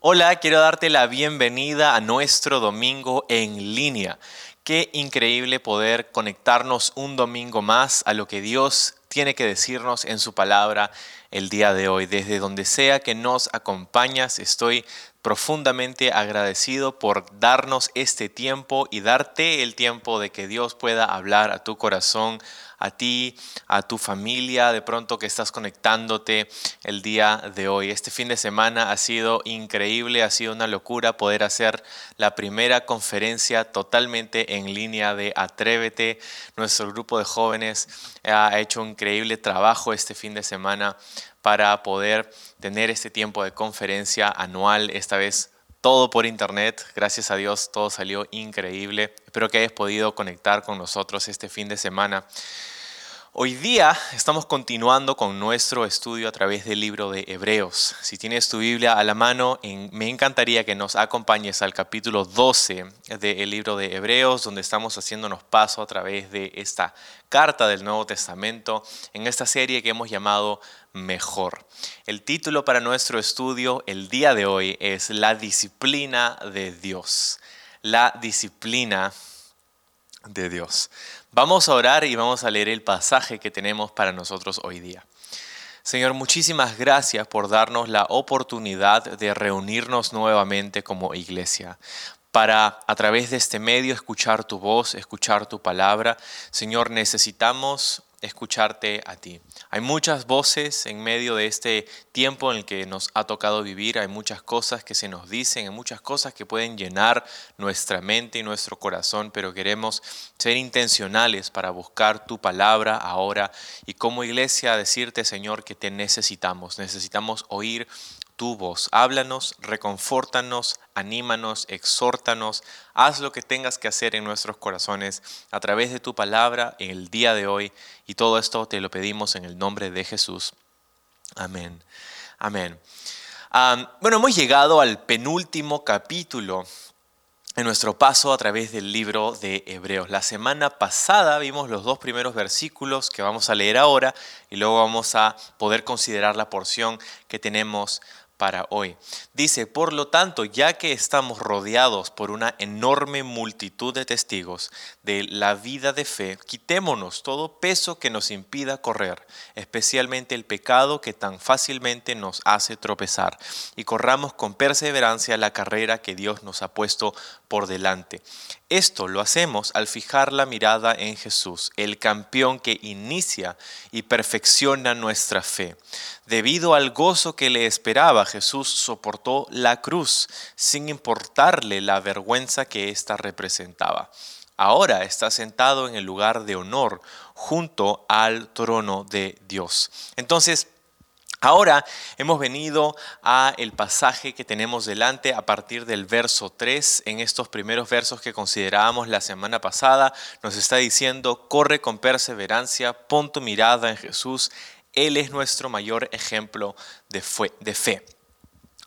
Hola, quiero darte la bienvenida a nuestro domingo en línea. Qué increíble poder conectarnos un domingo más a lo que Dios tiene que decirnos en su palabra el día de hoy. Desde donde sea que nos acompañas, estoy profundamente agradecido por darnos este tiempo y darte el tiempo de que Dios pueda hablar a tu corazón, a ti, a tu familia, de pronto que estás conectándote el día de hoy. Este fin de semana ha sido increíble, ha sido una locura poder hacer la primera conferencia totalmente en línea de Atrévete. Nuestro grupo de jóvenes ha hecho un increíble trabajo este fin de semana para poder tener este tiempo de conferencia anual, esta vez todo por internet. Gracias a Dios, todo salió increíble. Espero que hayas podido conectar con nosotros este fin de semana. Hoy día estamos continuando con nuestro estudio a través del libro de Hebreos. Si tienes tu Biblia a la mano, me encantaría que nos acompañes al capítulo 12 del libro de Hebreos, donde estamos haciéndonos paso a través de esta carta del Nuevo Testamento en esta serie que hemos llamado Mejor. El título para nuestro estudio el día de hoy es La disciplina de Dios. La disciplina de Dios. Vamos a orar y vamos a leer el pasaje que tenemos para nosotros hoy día. Señor, muchísimas gracias por darnos la oportunidad de reunirnos nuevamente como iglesia para a través de este medio escuchar tu voz, escuchar tu palabra. Señor, necesitamos escucharte a ti. Hay muchas voces en medio de este tiempo en el que nos ha tocado vivir, hay muchas cosas que se nos dicen, hay muchas cosas que pueden llenar nuestra mente y nuestro corazón, pero queremos ser intencionales para buscar tu palabra ahora y como iglesia decirte, Señor, que te necesitamos, necesitamos oír tu voz. Háblanos, reconfórtanos, anímanos, exhórtanos, haz lo que tengas que hacer en nuestros corazones a través de tu palabra en el día de hoy. Y todo esto te lo pedimos en el nombre de Jesús. Amén. Amén. bueno, hemos llegado al penúltimo capítulo en nuestro paso a través del libro de Hebreos. La semana pasada vimos los dos primeros versículos que vamos a leer ahora y luego vamos a poder considerar la porción que tenemos para hoy. Dice, por lo tanto, ya que estamos rodeados por una enorme multitud de testigos de la vida de fe, quitémonos todo peso que nos impida correr, especialmente el pecado que tan fácilmente nos hace tropezar, y corramos con perseverancia la carrera que Dios nos ha puesto por delante. Esto lo hacemos al fijar la mirada en Jesús, el campeón que inicia y perfecciona nuestra fe. Debido al gozo que le esperaba, Jesús soportó la cruz sin importarle la vergüenza que ésta representaba. Ahora está sentado en el lugar de honor junto al trono de Dios. Entonces, Ahora hemos venido a el pasaje que tenemos delante a partir del verso 3. En estos primeros versos que considerábamos la semana pasada, nos está diciendo, corre con perseverancia, pon tu mirada en Jesús, Él es nuestro mayor ejemplo de, fe.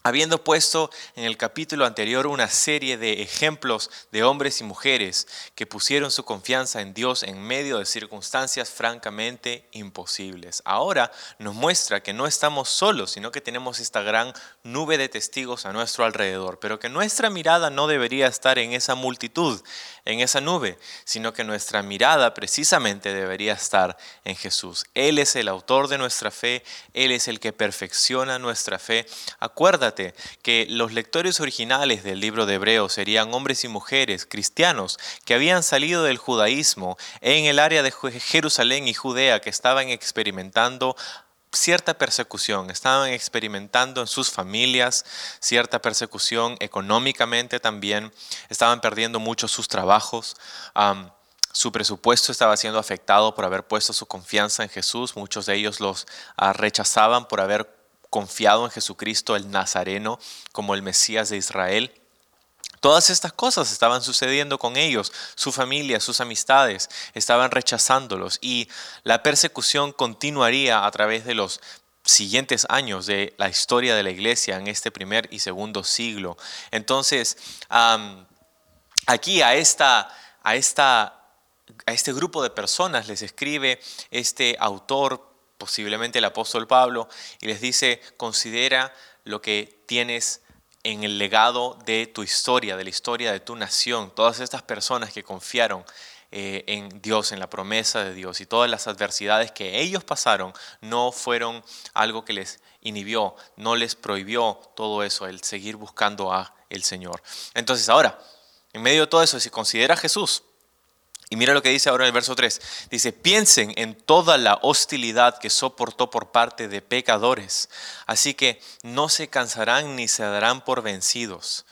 Habiendo puesto en el capítulo anterior una serie de ejemplos de hombres y mujeres que pusieron su confianza en Dios en medio de circunstancias francamente imposibles. Ahora nos muestra que no estamos solos, sino que tenemos esta gran nube de testigos a nuestro alrededor, pero que nuestra mirada no debería estar en esa multitud, en esa nube, sino que nuestra mirada precisamente debería estar en Jesús. Él es el autor de nuestra fe, Él es el que perfecciona nuestra fe. Acuérdate que los lectores originales del libro de Hebreos serían hombres y mujeres cristianos que habían salido del judaísmo en el área de Jerusalén y Judea que estaban experimentando cierta persecución, estaban experimentando en sus familias cierta persecución económicamente también, estaban perdiendo mucho sus trabajos. su presupuesto estaba siendo afectado por haber puesto su confianza en Jesús. Muchos de ellos los ah, rechazaban por haber confiado en Jesucristo el Nazareno como el Mesías de Israel. Todas estas cosas estaban sucediendo con ellos, su familia, sus amistades, estaban rechazándolos y la persecución continuaría a través de los siguientes años de la historia de la iglesia en este primer y segundo siglo. Entonces, aquí a, esta, a, esta, a este grupo de personas les escribe este autor, posiblemente el apóstol Pablo, y les dice, considera lo que tienes en el legado de tu historia, de la historia de tu nación, todas estas personas que confiaron eh, en Dios, en la promesa de Dios y todas las adversidades que ellos pasaron no fueron algo que les inhibió, no les prohibió todo eso, el seguir buscando a el Señor. Entonces ahora, en medio de todo eso, si considera a Jesús, y mira lo que dice ahora en el verso 3. Dice, piensen en toda la hostilidad que soportó por parte de pecadores. Así que no se cansarán ni se darán por vencidos.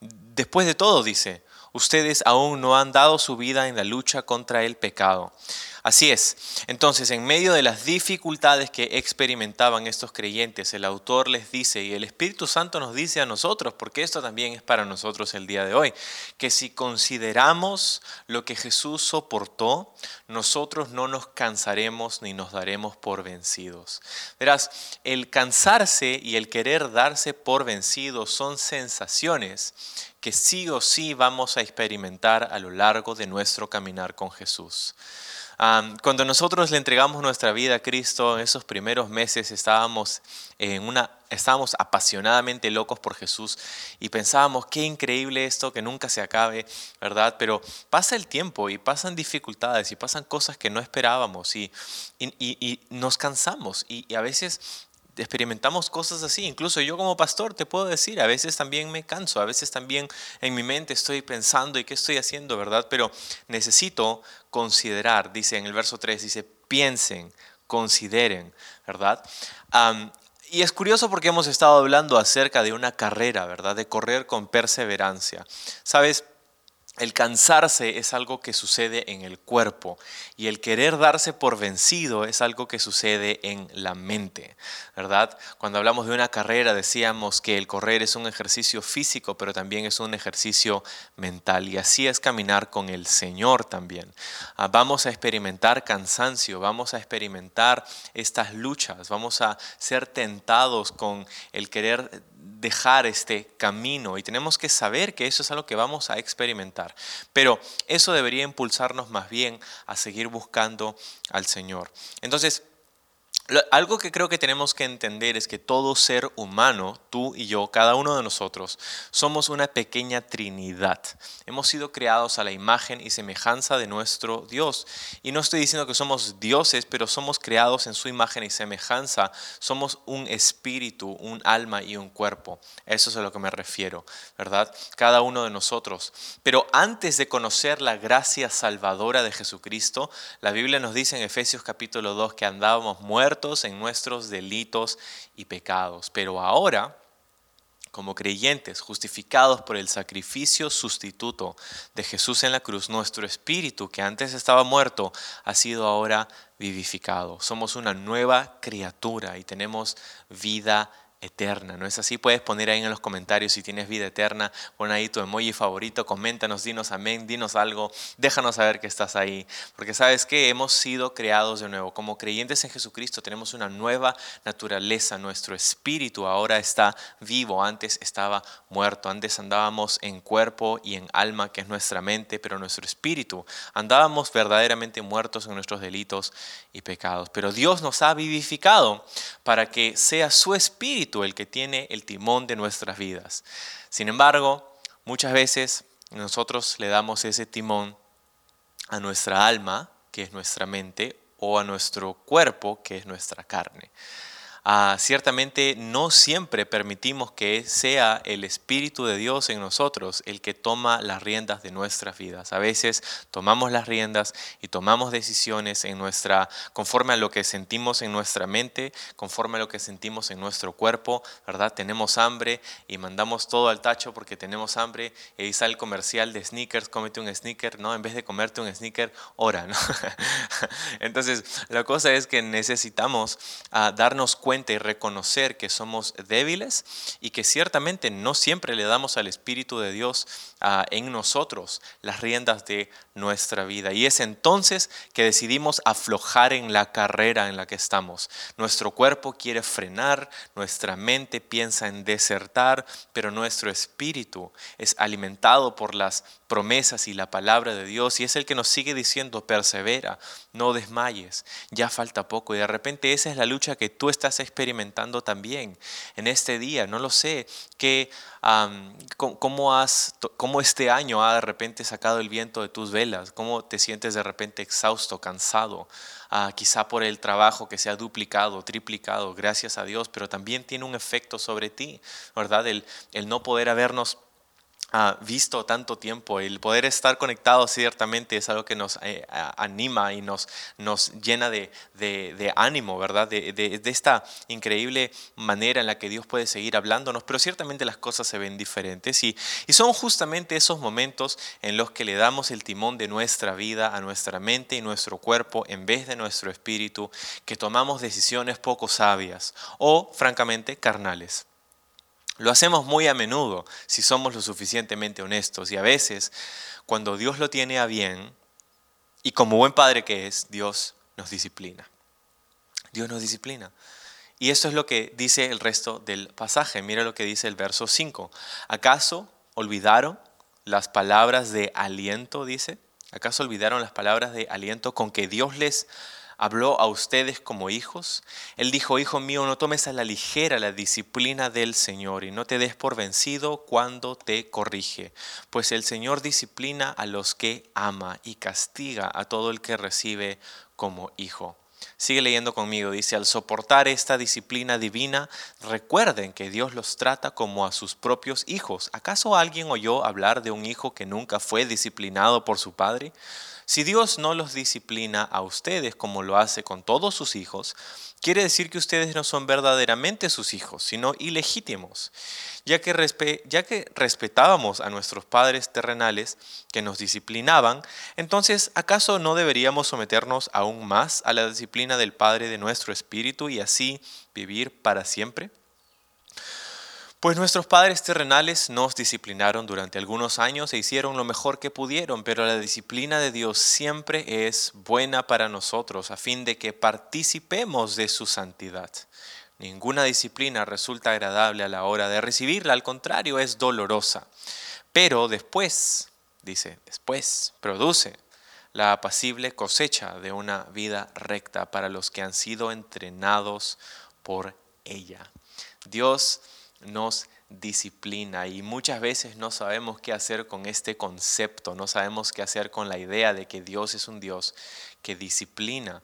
Después de todo, dice, ustedes aún no han dado su vida en la lucha contra el pecado. Así es. Entonces, en medio de las dificultades que experimentaban estos creyentes, el autor les dice, y el Espíritu Santo nos dice a nosotros, porque esto también es para nosotros el día de hoy, que si consideramos lo que Jesús soportó, nosotros no nos cansaremos ni nos daremos por vencidos. Verás, el cansarse y el querer darse por vencidos son sensaciones que sí o sí vamos a experimentar a lo largo de nuestro caminar con Jesús cuando nosotros le entregamos nuestra vida a Cristo, en esos primeros meses estábamos, en una, estábamos apasionadamente locos por Jesús y pensábamos, qué increíble esto, que nunca se acabe, ¿verdad? Pero pasa el tiempo y pasan dificultades y pasan cosas que no esperábamos y, y, nos cansamos y, y a veces experimentamos cosas así. Incluso yo como pastor te puedo decir, a veces también me canso, a veces también en mi mente estoy pensando y qué estoy haciendo, ¿verdad? Pero necesito considerar, dice en el verso 3, dice, piensen, consideren, ¿verdad? y es curioso porque hemos estado hablando acerca de una carrera, ¿verdad? De correr con perseverancia. ¿Sabes? El cansarse es algo que sucede en el cuerpo y el querer darse por vencido es algo que sucede en la mente, ¿verdad? Cuando hablamos de una carrera decíamos que el correr es un ejercicio físico, pero también es un ejercicio mental y así es caminar con el Señor también. Ah, vamos a experimentar cansancio, vamos a experimentar estas luchas, vamos a ser tentados con el querer dejar este camino y tenemos que saber que eso es algo que vamos a experimentar. Pero eso debería impulsarnos más bien a seguir buscando al Señor. Entonces, algo que creo que tenemos que entender es que todo ser humano, tú y yo, cada uno de nosotros, somos una pequeña trinidad. Hemos sido creados a la imagen y semejanza de nuestro Dios. Y no estoy diciendo que somos dioses, pero somos creados en su imagen y semejanza. Somos un espíritu, un alma y un cuerpo. Eso es a lo que me refiero, ¿verdad? Cada uno de nosotros. Pero antes de conocer la gracia salvadora de Jesucristo, la Biblia nos dice en Efesios capítulo 2 que andábamos muertos en nuestros delitos y pecados. Pero ahora, como creyentes, justificados por el sacrificio sustituto de Jesús en la cruz, nuestro espíritu que antes estaba muerto ha sido ahora vivificado. Somos una nueva criatura y tenemos vida. ¿No es así? Puedes poner ahí en los comentarios si tienes vida eterna, pon ahí tu emoji favorito, coméntanos, dinos amén, dinos algo, déjanos saber que estás ahí. Porque sabes que hemos sido creados de nuevo. Como creyentes en Jesucristo tenemos una nueva naturaleza. Nuestro espíritu ahora está vivo. Antes estaba muerto. Antes andábamos en cuerpo y en alma, que es nuestra mente, pero nuestro espíritu andábamos verdaderamente muertos en nuestros delitos y pecados. Pero Dios nos ha vivificado para que sea su espíritu el que tiene el timón de nuestras vidas. Sin embargo, muchas veces nosotros le damos ese timón a nuestra alma, que es nuestra mente, o a nuestro cuerpo, que es nuestra carne. Ah, ciertamente no siempre permitimos que sea el Espíritu de Dios en nosotros el que toma las riendas de nuestras vidas. A veces tomamos las riendas y tomamos decisiones en nuestra, conforme a lo que sentimos en nuestra mente, conforme a lo que sentimos en nuestro cuerpo, ¿verdad? Tenemos hambre y mandamos todo al tacho porque tenemos hambre y ahí sale el comercial de sneakers, cómete un sneaker, ¿no? En vez de comerte un sneaker, ora, ¿no? Entonces, la cosa es que necesitamos ah, darnos cuenta y reconocer que somos débiles y que ciertamente no siempre le damos al Espíritu de Dios ah, en nosotros las riendas de nuestra vida. Y es entonces que decidimos aflojar en la carrera en la que estamos. Nuestro cuerpo quiere frenar, nuestra mente piensa en desertar, pero nuestro espíritu es alimentado por las promesas y la palabra de Dios y es el que nos sigue diciendo persevera, no desmayes, ya falta poco. Y de repente esa es la lucha que tú estás experimentando también en este día, no lo sé, que cómo, has, cómo este año ha de repente sacado el viento de tus velas, cómo te sientes de repente exhausto, cansado, ah, quizá por el trabajo que se ha duplicado, triplicado, gracias a Dios, pero también tiene un efecto sobre ti, ¿verdad? El, el no poder habernos visto tanto tiempo. El poder estar conectados ciertamente es algo que nos eh, anima y nos, nos llena de, ánimo, ¿verdad? De, esta increíble manera en la que Dios puede seguir hablándonos, pero ciertamente las cosas se ven diferentes y, y son justamente esos momentos en los que le damos el timón de nuestra vida a nuestra mente y nuestro cuerpo en vez de nuestro espíritu, que tomamos decisiones poco sabias o, francamente, carnales. Lo hacemos muy a menudo si somos lo suficientemente honestos y a veces cuando Dios lo tiene a bien y como buen padre que es, Dios nos disciplina. Dios nos disciplina. Y esto es lo que dice el resto del pasaje. Mira lo que dice el verso 5. ¿Acaso olvidaron las palabras de aliento, dice? ¿Acaso olvidaron las palabras de aliento con que Dios les habló a ustedes como hijos. Él dijo, hijo mío, no tomes a la ligera la disciplina del Señor y no te des por vencido cuando te corrige, pues el Señor disciplina a los que ama y castiga a todo el que recibe como hijo. Sigue leyendo conmigo, dice, al soportar esta disciplina divina, recuerden que Dios los trata como a sus propios hijos. ¿Acaso alguien oyó hablar de un hijo que nunca fue disciplinado por su padre? Si Dios no los disciplina a ustedes como lo hace con todos sus hijos, quiere decir que ustedes no son verdaderamente sus hijos, sino ilegítimos. Ya que, ya que respetábamos a nuestros padres terrenales que nos disciplinaban, entonces ¿acaso no deberíamos someternos aún más a la disciplina del Padre de nuestro espíritu y así vivir para siempre? Pues nuestros padres terrenales nos disciplinaron durante algunos años e hicieron lo mejor que pudieron, pero la disciplina de Dios siempre es buena para nosotros a fin de que participemos de su santidad. Ninguna disciplina resulta agradable a la hora de recibirla, al contrario, es dolorosa. Pero después, dice, después produce la apacible cosecha de una vida recta para los que han sido entrenados por ella. Dios nos disciplina y muchas veces no sabemos qué hacer con este concepto, no sabemos qué hacer con la idea de que Dios es un Dios que disciplina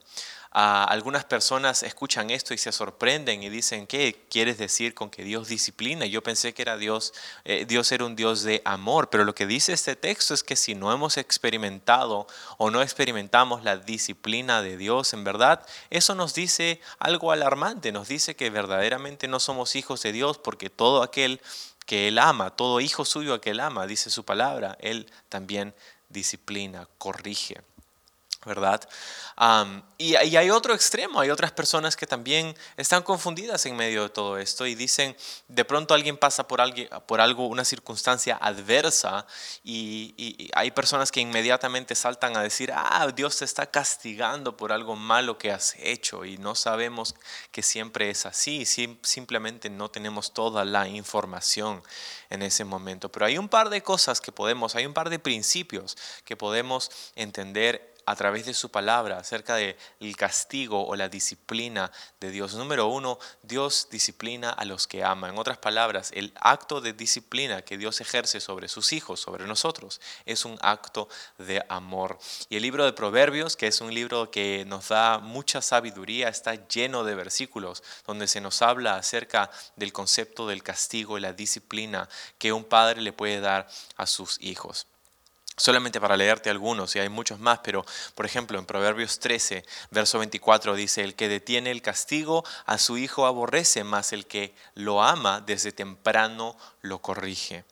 algunas personas escuchan esto y se sorprenden y dicen, ¿qué quieres decir con que Dios disciplina? Yo pensé que era Dios, eh, Dios era un Dios de amor, pero lo que dice este texto es que si no hemos experimentado o no experimentamos la disciplina de Dios, en verdad, eso nos dice algo alarmante, nos dice que verdaderamente no somos hijos de Dios porque todo aquel que Él ama, todo hijo suyo que Él ama, dice su palabra, Él también disciplina, corrige. ¿Verdad? y, hay otro extremo, hay otras personas que también están confundidas en medio de todo esto y dicen, de pronto alguien pasa por, alguien, por algo, una circunstancia adversa y, hay personas que inmediatamente saltan a decir, ah, Dios te está castigando por algo malo que has hecho y no sabemos que siempre es así, simplemente no tenemos toda la información en ese momento. Pero hay un par de cosas que podemos, hay un par de principios que podemos entender a través de su palabra acerca del castigo o la disciplina de Dios. Número uno, Dios disciplina a los que ama. En otras palabras, el acto de disciplina que Dios ejerce sobre sus hijos, sobre nosotros, es un acto de amor. Y el libro de Proverbios, que es un libro que nos da mucha sabiduría, está lleno de versículos donde se nos habla acerca del concepto del castigo y la disciplina que un padre le puede dar a sus hijos. Solamente para leerte algunos, y hay muchos más, pero por ejemplo en Proverbios 13, verso 24 dice, el que detiene el castigo a su hijo aborrece, mas el que lo ama desde temprano lo corrige.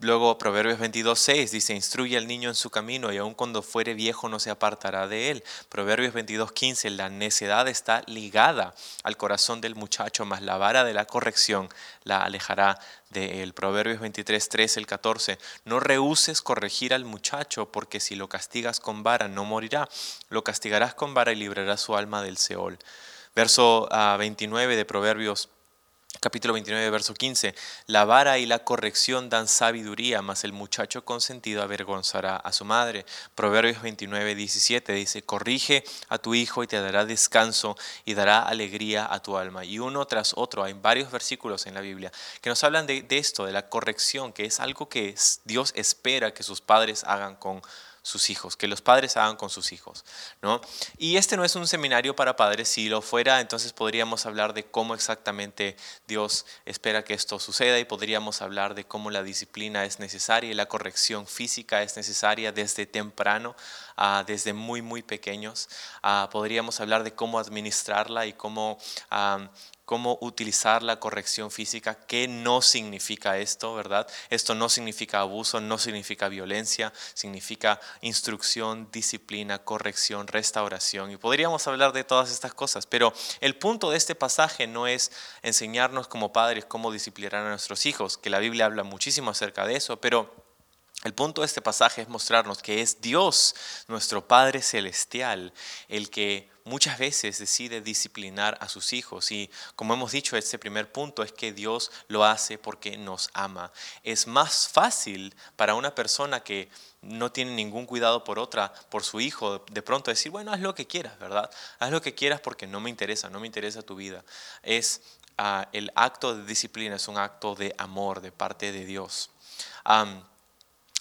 Luego Proverbios 22.6 dice, instruye al niño en su camino y aun cuando fuere viejo no se apartará de él. Proverbios 22.15, la necedad está ligada al corazón del muchacho, mas la vara de la corrección la alejará de él. Proverbios 23.13, el 14, no rehuses corregir al muchacho porque si lo castigas con vara no morirá, lo castigarás con vara y librarás su alma del Seol. Verso 29 ah, de Proverbios capítulo 29, verso 15, la vara y la corrección dan sabiduría, mas el muchacho consentido avergonzará a su madre. Proverbios 29, 17 dice, corrige a tu hijo y te dará descanso y dará alegría a tu alma. Y uno tras otro, hay varios versículos en la Biblia que nos hablan de, de esto, de la corrección, que es algo que Dios espera que sus padres hagan con sus hijos, que los padres hagan con sus hijos. ¿no? Y este no es un seminario para padres, si lo fuera, entonces podríamos hablar de cómo exactamente Dios espera que esto suceda y podríamos hablar de cómo la disciplina es necesaria y la corrección física es necesaria desde temprano, uh, desde muy, muy pequeños. Uh, podríamos hablar de cómo administrarla y cómo uh, cómo utilizar la corrección física, qué no significa esto, ¿verdad? Esto no significa abuso, no significa violencia, significa instrucción, disciplina, corrección, restauración. Y podríamos hablar de todas estas cosas, pero el punto de este pasaje no es enseñarnos como padres cómo disciplinar a nuestros hijos, que la Biblia habla muchísimo acerca de eso, pero el punto de este pasaje es mostrarnos que es Dios, nuestro Padre Celestial, el que muchas veces decide disciplinar a sus hijos. Y como hemos dicho, este primer punto es que Dios lo hace porque nos ama. Es más fácil para una persona que no tiene ningún cuidado por otra, por su hijo, de pronto decir, bueno, haz lo que quieras, ¿verdad? Haz lo que quieras porque no me interesa, no me interesa tu vida. Es ah, el acto de disciplina, es un acto de amor de parte de Dios.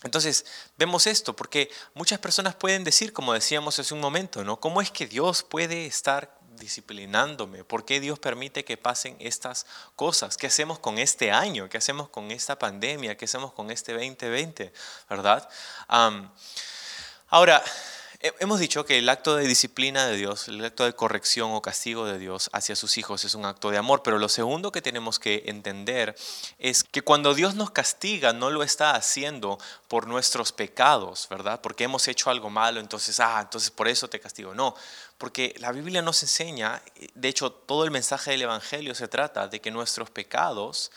Entonces, vemos esto, porque muchas personas pueden decir, como decíamos hace un momento, ¿no? ¿Cómo es que Dios puede estar disciplinándome? ¿Por qué Dios permite que pasen estas cosas? ¿Qué hacemos con este año? ¿Qué hacemos con esta pandemia? ¿Qué hacemos con este 2020? ¿Verdad? ahora, Hemos dicho que el acto de disciplina de Dios, el acto de corrección o castigo de Dios hacia sus hijos es un acto de amor, pero lo segundo que tenemos que entender es que cuando Dios nos castiga no lo está haciendo por nuestros pecados, ¿verdad? Porque hemos hecho algo malo, entonces, ah, entonces por eso te castigo. No, porque la Biblia nos enseña, de hecho todo el mensaje del Evangelio se trata de que nuestros pecados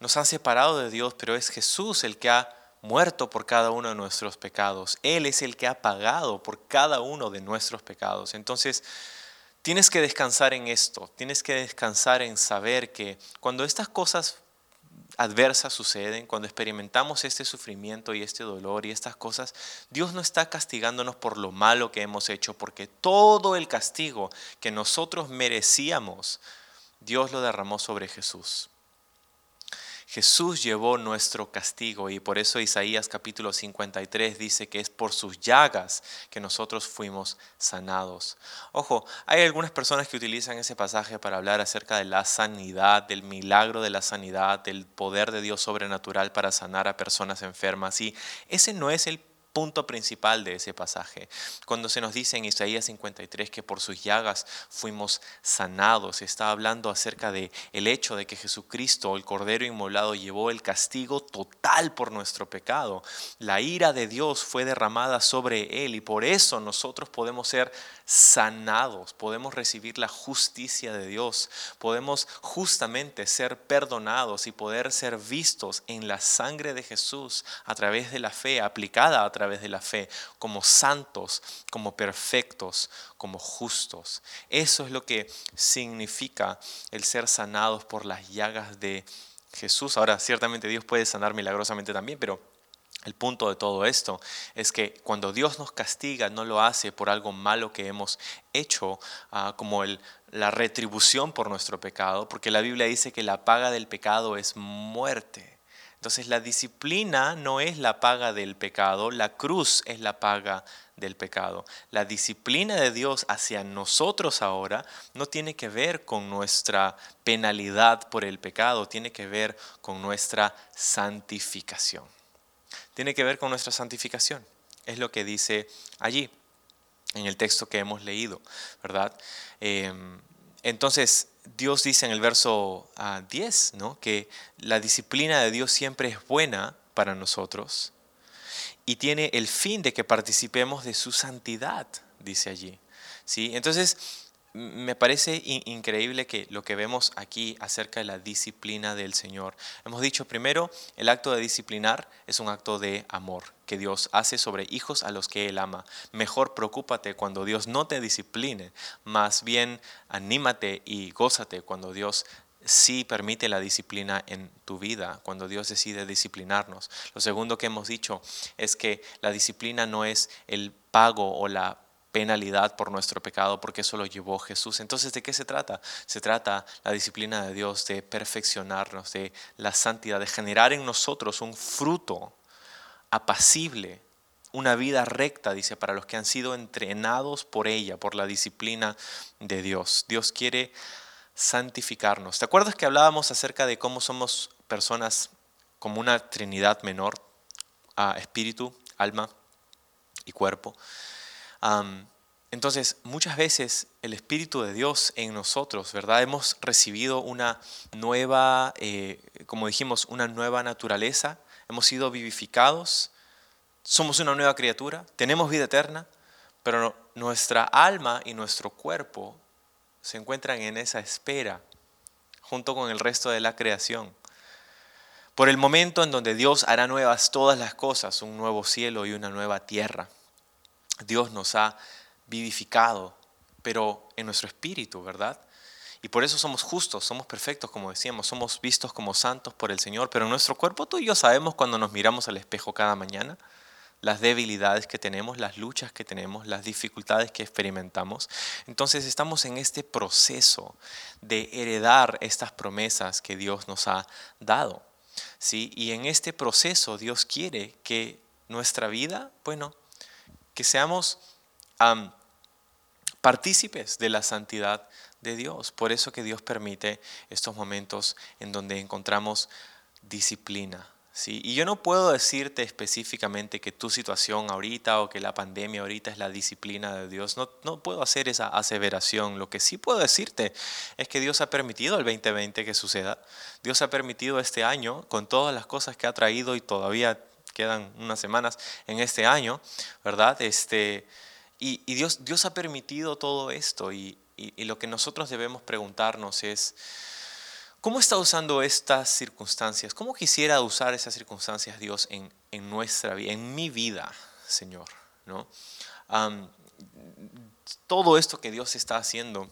nos han separado de Dios, pero es Jesús el que ha muerto por cada uno de nuestros pecados. Él es el que ha pagado por cada uno de nuestros pecados. Entonces, tienes que descansar en esto, tienes que descansar en saber que cuando estas cosas adversas suceden, cuando experimentamos este sufrimiento y este dolor y estas cosas, Dios no está castigándonos por lo malo que hemos hecho, porque todo el castigo que nosotros merecíamos, Dios lo derramó sobre Jesús. Jesús llevó nuestro castigo y por eso Isaías capítulo 53 dice que es por sus llagas que nosotros fuimos sanados. Ojo, hay algunas personas que utilizan ese pasaje para hablar acerca de la sanidad, del milagro de la sanidad, del poder de Dios sobrenatural para sanar a personas enfermas y ese no es el punto principal de ese pasaje. Cuando se nos dice en Isaías 53 que por sus llagas fuimos sanados, está hablando acerca de el hecho de que Jesucristo, el Cordero inmolado, llevó el castigo total por nuestro pecado. La ira de Dios fue derramada sobre él y por eso nosotros podemos ser sanados, podemos recibir la justicia de Dios, podemos justamente ser perdonados y poder ser vistos en la sangre de Jesús a través de la fe, aplicada a través de la fe, como santos, como perfectos, como justos. Eso es lo que significa el ser sanados por las llagas de Jesús. Ahora, ciertamente Dios puede sanar milagrosamente también, pero el punto de todo esto es que cuando Dios nos castiga no lo hace por algo malo que hemos hecho, ah, como la retribución por nuestro pecado, porque la Biblia dice que la paga del pecado es muerte. Entonces la disciplina no es la paga del pecado, la cruz es la paga del pecado. La disciplina de Dios hacia nosotros ahora no tiene que ver con nuestra penalidad por el pecado, tiene que ver con nuestra santificación tiene que ver con nuestra santificación. Es lo que dice allí, en el texto que hemos leído, ¿verdad? Em, entonces, Dios dice en el verso 10, ah, ¿no? Que la disciplina de Dios siempre es buena para nosotros y tiene el fin de que participemos de su santidad, dice allí. ¿Sí? Entonces, me parece increíble que lo que vemos aquí acerca de la disciplina del Señor. Hemos dicho primero, el acto de disciplinar es un acto de amor que Dios hace sobre hijos a los que Él ama. Mejor preocúpate cuando Dios no te discipline, más bien anímate y gózate cuando Dios sí permite la disciplina en tu vida, cuando Dios decide disciplinarnos. Lo segundo que hemos dicho es que la disciplina no es el pago o la penalidad por nuestro pecado, porque eso lo llevó Jesús. Entonces, ¿de qué se trata? Se trata la disciplina de Dios de perfeccionarnos, de la santidad, de generar en nosotros un fruto apacible, una vida recta, dice, para los que han sido entrenados por ella, por la disciplina de Dios. Dios quiere santificarnos. ¿Te acuerdas que hablábamos acerca de cómo somos personas como una trinidad menor, a espíritu, alma y cuerpo? Entonces, muchas veces el Espíritu de Dios en nosotros, ¿verdad? Hemos recibido una nueva, eh, como dijimos, una nueva naturaleza, hemos sido vivificados, somos una nueva criatura, tenemos vida eterna, pero nuestra alma y nuestro cuerpo se encuentran en esa espera junto con el resto de la creación. Por el momento en donde Dios hará nuevas todas las cosas, un nuevo cielo y una nueva tierra. Dios nos ha vivificado, pero en nuestro espíritu, ¿verdad? Y por eso somos justos, somos perfectos, como decíamos, somos vistos como santos por el Señor, pero en nuestro cuerpo tú y yo sabemos cuando nos miramos al espejo cada mañana las debilidades que tenemos, las luchas que tenemos, las dificultades que experimentamos. Entonces estamos en este proceso de heredar estas promesas que Dios nos ha dado. ¿sí? Y en este proceso Dios quiere que nuestra vida, bueno, que seamos partícipes de la santidad de Dios. Por eso que Dios permite estos momentos en donde encontramos disciplina. ¿sí? Y yo no puedo decirte específicamente que tu situación ahorita o que la pandemia ahorita es la disciplina de Dios. No, no puedo hacer esa aseveración. Lo que sí puedo decirte es que Dios ha permitido el 2020 que suceda. Dios ha permitido este año, con todas las cosas que ha traído y todavía quedan unas semanas en este año, ¿verdad? Este, y, Dios, Dios ha permitido todo esto y, lo que nosotros debemos preguntarnos es, ¿cómo está usando estas circunstancias? ¿Cómo quisiera usar esas circunstancias Dios en, nuestra vida, en mi vida, Señor? ¿no? todo esto que Dios está haciendo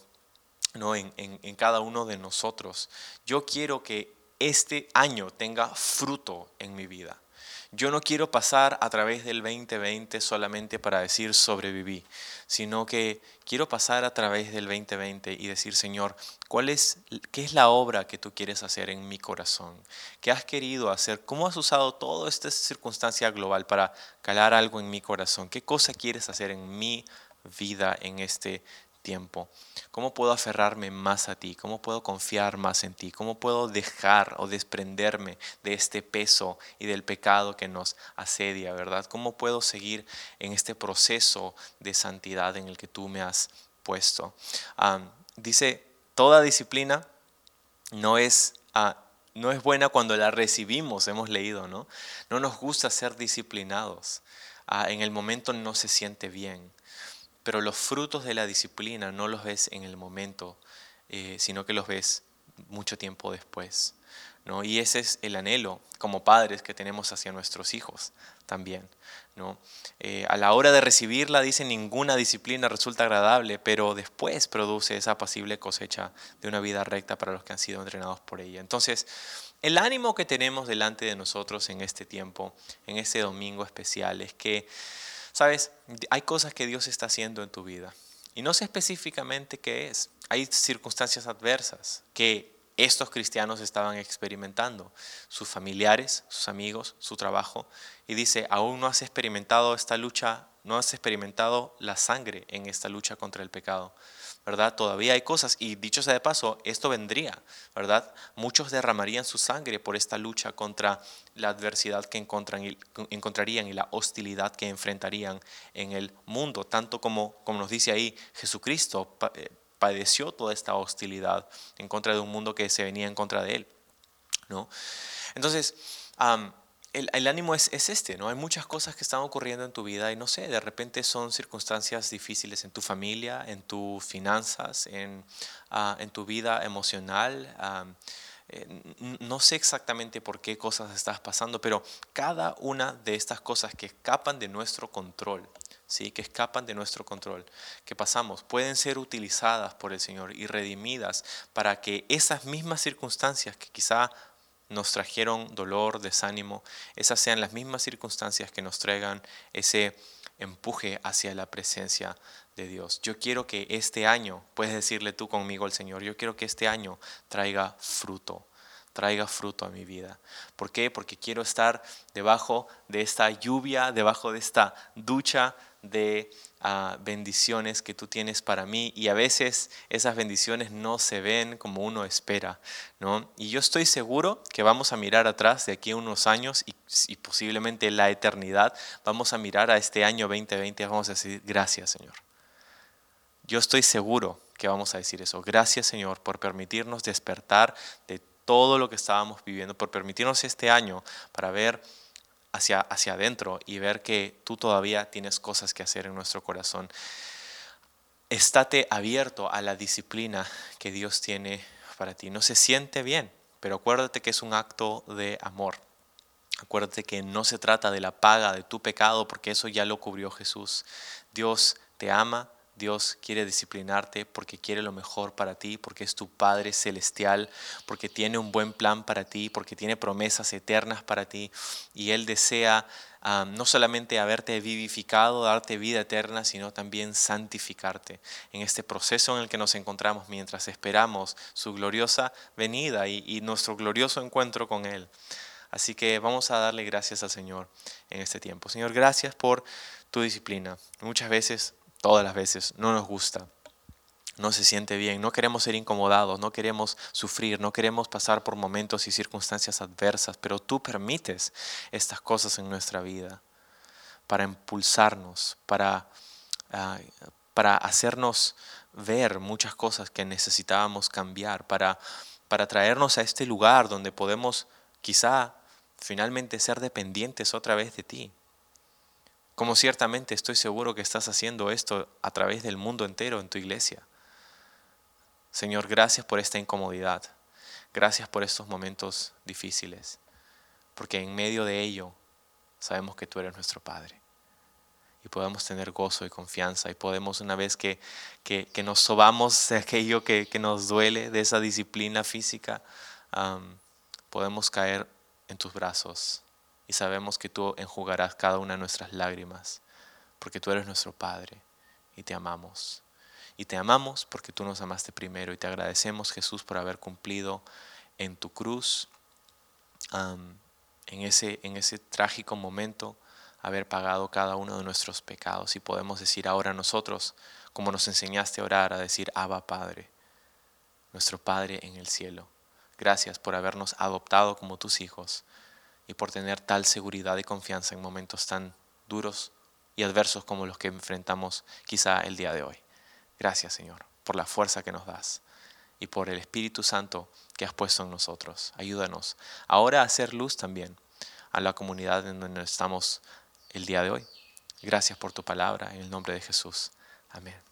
¿no? En, en cada uno de nosotros, yo quiero que este año tenga fruto en mi vida. Yo no quiero pasar a través del 2020 solamente para decir sobreviví, sino que quiero pasar a través del 2020 y decir, Señor, ¿cuál es, ¿qué es la obra que tú quieres hacer en mi corazón? ¿Qué has querido hacer? ¿Cómo has usado toda esta circunstancia global para calar algo en mi corazón? ¿Qué cosa quieres hacer en mi vida en este tiempo? ¿Cómo puedo aferrarme más a ti? ¿Cómo puedo confiar más en ti? ¿Cómo puedo dejar o desprenderme de este peso y del pecado que nos asedia, verdad? ¿Cómo puedo seguir en este proceso de santidad en el que tú me has puesto? dice, toda disciplina no es... Ah, no es buena cuando la recibimos, hemos leído, ¿no? No nos gusta ser disciplinados. Ah, en el momento no se siente bien pero los frutos de la disciplina no los ves en el momento, eh, sino que los ves mucho tiempo después. ¿no? Y ese es el anhelo como padres que tenemos hacia nuestros hijos también. ¿no? Eh, a la hora de recibirla, dice, ninguna disciplina resulta agradable, pero después produce esa apacible cosecha de una vida recta para los que han sido entrenados por ella. Entonces, el ánimo que tenemos delante de nosotros en este tiempo, en este domingo especial, es que Sabes, hay cosas que Dios está haciendo en tu vida. Y no sé específicamente qué es. Hay circunstancias adversas que estos cristianos estaban experimentando, sus familiares, sus amigos, su trabajo, y dice, aún no has experimentado esta lucha, no has experimentado la sangre en esta lucha contra el pecado. ¿verdad? Todavía hay cosas, y dicho sea de paso, esto vendría, ¿verdad? Muchos derramarían su sangre por esta lucha contra la adversidad que encontrarían y la hostilidad que enfrentarían en el mundo, tanto como, como nos dice ahí, Jesucristo eh, padeció toda esta hostilidad en contra de un mundo que se venía en contra de él, ¿no? Entonces, el, ánimo es, este, ¿no? Hay muchas cosas que están ocurriendo en tu vida y no sé, de repente son circunstancias difíciles en tu familia, en tus finanzas, en, ah, en tu vida emocional. Eh, no sé exactamente por qué cosas estás pasando, pero cada una de estas cosas que escapan de nuestro control, ¿sí? que escapan de nuestro control, que pasamos, pueden ser utilizadas por el Señor y redimidas para que esas mismas circunstancias que quizá nos trajeron dolor, desánimo, esas sean las mismas circunstancias que nos traigan ese empuje hacia la presencia de Dios. Yo quiero que este año, puedes decirle tú conmigo al Señor, yo quiero que este año traiga fruto, traiga fruto a mi vida. ¿Por qué? Porque quiero estar debajo de esta lluvia, debajo de esta ducha de ah, bendiciones que tú tienes para mí y a veces esas bendiciones no se ven como uno espera, ¿no? Y yo estoy seguro que vamos a mirar atrás de aquí a unos años y, y posiblemente la eternidad, vamos a mirar a este año 2020 y vamos a decir gracias Señor. Yo estoy seguro que vamos a decir eso. Gracias Señor por permitirnos despertar de todo lo que estábamos viviendo, por permitirnos este año para ver hacia, hacia adentro y ver que tú todavía tienes cosas que hacer en nuestro corazón. Estate abierto a la disciplina que Dios tiene para ti. No se siente bien, pero acuérdate que es un acto de amor. Acuérdate que no se trata de la paga de tu pecado, porque eso ya lo cubrió Jesús. Dios te ama, Dios quiere disciplinarte porque quiere lo mejor para ti, porque es tu Padre celestial, porque tiene un buen plan para ti, porque tiene promesas eternas para ti y Él desea ah, no solamente haberte vivificado, darte vida eterna, sino también santificarte en este proceso en el que nos encontramos mientras esperamos su gloriosa venida y, y nuestro glorioso encuentro con Él. Así que vamos a darle gracias al Señor en este tiempo. Señor, gracias por tu disciplina. Muchas veces todas las veces, no nos gusta, no se siente bien, no queremos ser incomodados, no queremos sufrir, no queremos pasar por momentos y circunstancias adversas, pero tú permites estas cosas en nuestra vida para impulsarnos, para, ah, para hacernos ver muchas cosas que necesitábamos cambiar, para, para traernos a este lugar donde podemos quizá finalmente ser dependientes otra vez de ti como ciertamente estoy seguro que estás haciendo esto a través del mundo entero en tu iglesia. Señor, gracias por esta incomodidad. Gracias por estos momentos difíciles. Porque en medio de ello sabemos que tú eres nuestro Padre. Y podemos tener gozo y confianza. Y podemos una vez que, que, nos sobamos de aquello que, nos duele, de esa disciplina física, podemos caer en tus brazos y sabemos que tú enjugarás cada una de nuestras lágrimas, porque tú eres nuestro Padre y te amamos. Y te amamos porque tú nos amaste primero y te agradecemos Jesús por haber cumplido en tu cruz, en, ese, en ese trágico momento, haber pagado cada uno de nuestros pecados. Y podemos decir ahora nosotros, como nos enseñaste a orar, a decir, Abba Padre, nuestro Padre en el cielo. Gracias por habernos adoptado como tus hijos y por tener tal seguridad y confianza en momentos tan duros y adversos como los que enfrentamos quizá el día de hoy. Gracias Señor por la fuerza que nos das y por el Espíritu Santo que has puesto en nosotros. Ayúdanos ahora a hacer luz también a la comunidad en donde estamos el día de hoy. Gracias por tu palabra en el nombre de Jesús. Amén.